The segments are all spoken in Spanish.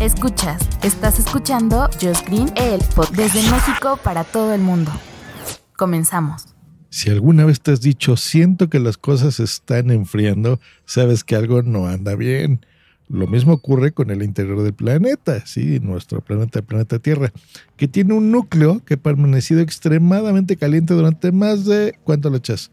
Escuchas, estás escuchando Just Green, el desde México para todo el mundo. Comenzamos. Si alguna vez te has dicho, siento que las cosas están enfriando, sabes que algo no anda bien. Lo mismo ocurre con el interior del planeta, ¿sí? nuestro planeta, el planeta Tierra, que tiene un núcleo que ha permanecido extremadamente caliente durante más de, ¿cuánto le echas?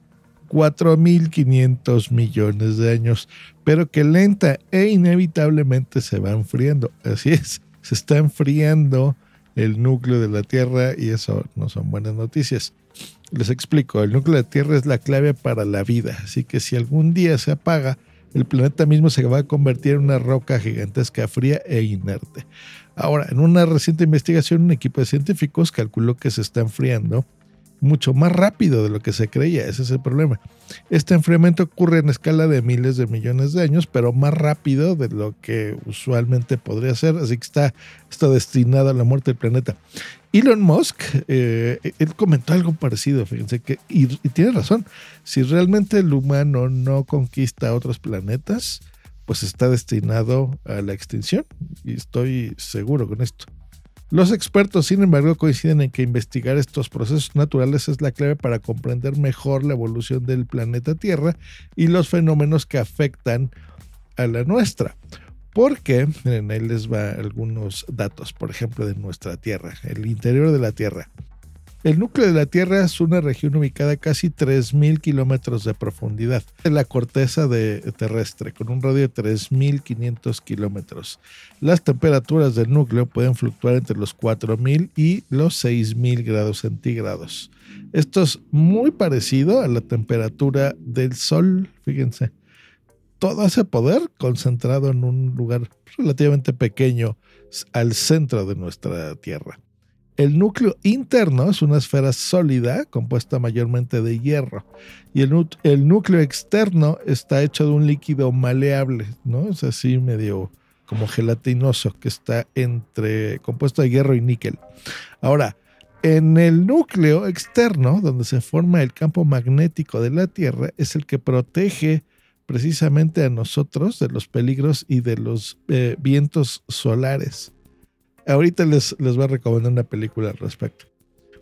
4.500 millones de años, pero que lenta e inevitablemente se va enfriando. Así es, se está enfriando el núcleo de la Tierra y eso no son buenas noticias. Les explico, el núcleo de la Tierra es la clave para la vida, así que si algún día se apaga, el planeta mismo se va a convertir en una roca gigantesca, fría e inerte. Ahora, en una reciente investigación, un equipo de científicos calculó que se está enfriando mucho más rápido de lo que se creía, ese es el problema. Este enfriamiento ocurre en escala de miles de millones de años, pero más rápido de lo que usualmente podría ser, así que está, está destinado a la muerte del planeta. Elon Musk, eh, él comentó algo parecido, fíjense que, y, tiene razón, si realmente el humano no conquista otros planetas, pues está destinado a la extinción, y estoy seguro con esto. Los expertos, sin embargo, coinciden en que investigar estos procesos naturales es la clave para comprender mejor la evolución del planeta Tierra y los fenómenos que afectan a la nuestra. Porque, miren, ahí les va algunos datos, por ejemplo, de nuestra Tierra, el interior de la Tierra. El núcleo de la Tierra es una región ubicada a casi 3.000 kilómetros de profundidad en la corteza terrestre, con un radio de 3.500 kilómetros. Las temperaturas del núcleo pueden fluctuar entre los 4.000 y los 6.000 grados centígrados. Esto es muy parecido a la temperatura del Sol, fíjense todo ese poder concentrado en un lugar relativamente pequeño al centro de nuestra Tierra. El núcleo interno es una esfera sólida compuesta mayormente de hierro y el, núcleo externo está hecho de un líquido maleable, ¿no? Es así medio como gelatinoso que está entre compuesto de hierro y níquel. Ahora, en el núcleo externo, donde se forma el campo magnético de la Tierra, es el que protege precisamente a nosotros de los peligros y de los eh, vientos solares. Ahorita les, les voy a recomendar una película al respecto.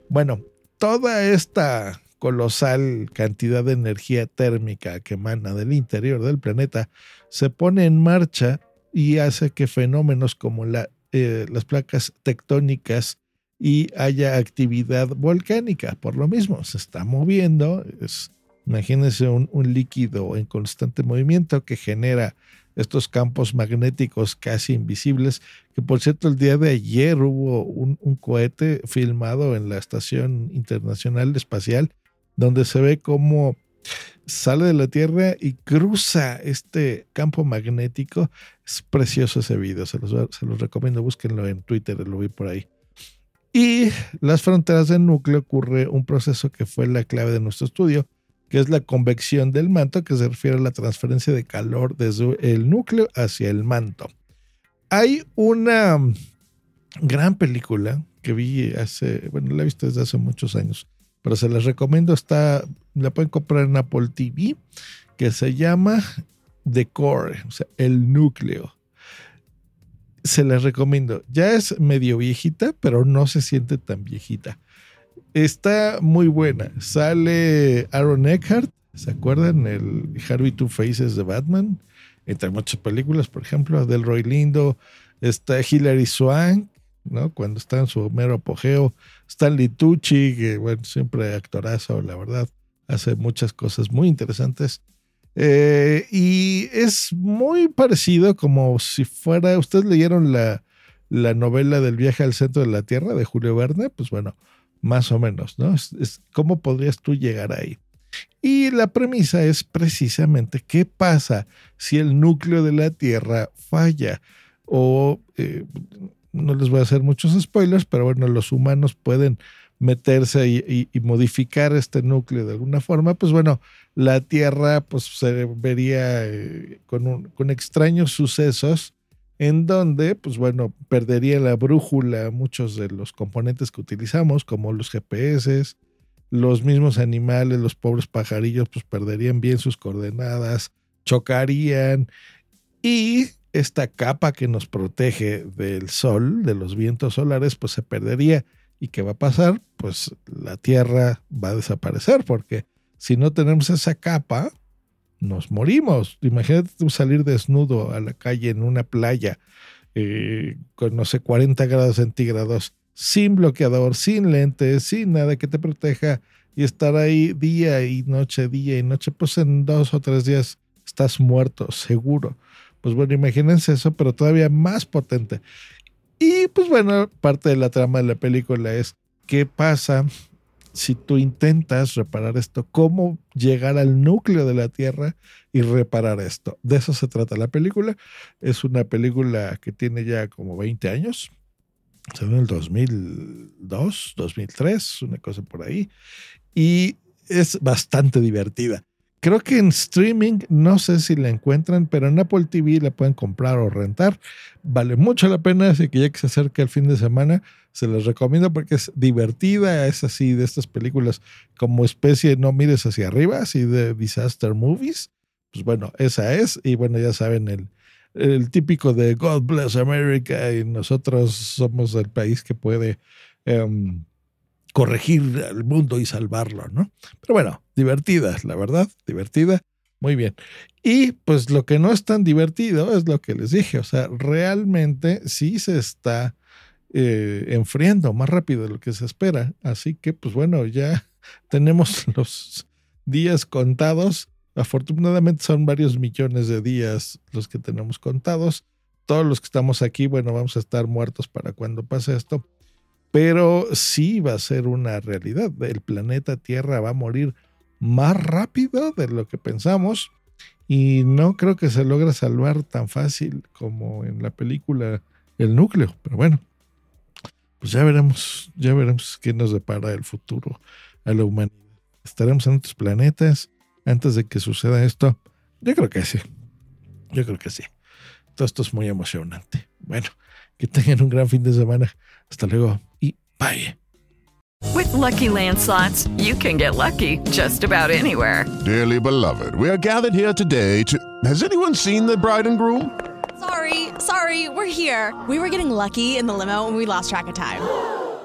Bueno, toda esta colosal cantidad de energía térmica que emana del interior del planeta se pone en marcha y hace que fenómenos como eh, las placas tectónicas y haya actividad volcánica. Por lo mismo, se está moviendo, es Imagínense un, líquido en constante movimiento que genera estos campos magnéticos casi invisibles, que por cierto el día de ayer hubo un, cohete filmado en la Estación Internacional Espacial, donde se ve cómo sale de la Tierra y cruza este campo magnético. Es precioso ese video, se los, se los recomiendo, búsquenlo en Twitter, lo vi por ahí. Y las fronteras del núcleo ocurre un proceso que fue la clave de nuestro estudio, que es la convección del manto, que se refiere a la transferencia de calor desde el núcleo hacia el manto. Hay una gran película que vi hace, bueno, la he visto desde hace muchos años, pero se las recomiendo, está, la pueden comprar en Apple TV, que se llama The Core, o sea, el núcleo. Se las recomiendo. Ya es medio viejita, pero no se siente tan viejita. Está muy buena. Sale Aaron Eckhart, ¿se acuerdan? El Harvey Two Faces de Batman. Entre muchas películas, por ejemplo, Delroy Lindo. Está Hilary Swank, ¿no? Cuando está en su mero apogeo. Stanley Tucci, que bueno, siempre actorazo, la verdad. Hace muchas cosas muy interesantes. Eh, y es muy parecido como si fuera, ustedes leyeron la, la novela del viaje al centro de la Tierra de Julio Verne, pues bueno, más o menos, ¿no? Es, ¿Cómo podrías tú llegar ahí? Y la premisa es precisamente qué pasa si el núcleo de la Tierra falla. o eh, no les voy a hacer muchos spoilers, pero bueno, los humanos pueden meterse y, modificar este núcleo de alguna forma, pues bueno, la Tierra pues se vería eh, con, con extraños sucesos en donde, pues bueno, perdería la brújula muchos de los componentes que utilizamos, como los GPS, los mismos animales, los pobres pajarillos, pues perderían bien sus coordenadas, chocarían y esta capa que nos protege del sol, de los vientos solares, pues se perdería. ¿Y qué va a pasar? Pues la Tierra va a desaparecer, porque si no tenemos esa capa, nos morimos. Imagínate salir desnudo a la calle en una playa eh, con, no sé, 40 grados centígrados, sin bloqueador, sin lentes, sin nada que te proteja y estar ahí día y noche, día y noche, pues en dos o tres días estás muerto, seguro. Pues bueno, imagínense eso, pero todavía más potente. Y pues bueno, parte de la trama de la película es qué pasa si tú intentas reparar esto, cómo llegar al núcleo de la Tierra y reparar esto. De eso se trata la película. Es una película que tiene ya como 20 años. Se en el 2002, 2003, una cosa por ahí. Y es bastante divertida. Creo que en streaming, no sé si la encuentran, pero en Apple TV la pueden comprar o rentar. Vale mucho la pena, así que ya que se acerca el fin de semana, se les recomiendo porque es divertida, es así de estas películas como especie no mires hacia arriba, así de disaster movies. Pues bueno, esa es. Y bueno, ya saben, el, el típico de God bless America y nosotros somos el país que puede... Em, corregir al mundo y salvarlo, ¿no? Pero bueno, divertida, la verdad, divertida. Muy bien. Y pues lo que no es tan divertido es lo que les dije, o sea, realmente sí se está eh, enfriando más rápido de lo que se espera. Así que pues bueno, ya tenemos los días contados. Afortunadamente son varios millones de días los que tenemos contados. Todos los que estamos aquí, bueno, vamos a estar muertos para cuando pase esto pero sí va a ser una realidad. El planeta Tierra va a morir más rápido de lo que pensamos y no creo que se logre salvar tan fácil como en la película El núcleo, pero bueno, pues ya veremos, ya veremos qué nos depara el futuro a la humanidad. ¿Estaremos en otros planetas antes de que suceda esto? Yo creo que sí. Yo creo que sí. Todo esto es muy emocionante. Bueno, que tengan un gran fin de semana. Hasta luego y bye. With lucky landslots, you can get lucky just about anywhere. Dearly beloved, we are gathered here today to. Has anyone seen the bride and groom? Sorry, sorry, we're here. We were getting lucky in the limo and we lost track of time.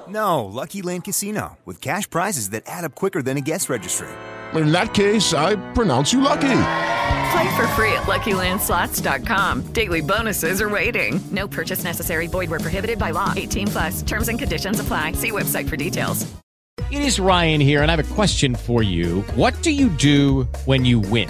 No, Lucky Land Casino, with cash prizes that add up quicker than a guest registry. In that case, I pronounce you lucky. Play for free at LuckyLandSlots.com. Daily bonuses are waiting. No purchase necessary. Void were prohibited by law. 18 plus. Terms and conditions apply. See website for details. It is Ryan here, and I have a question for you. What do you do when you win?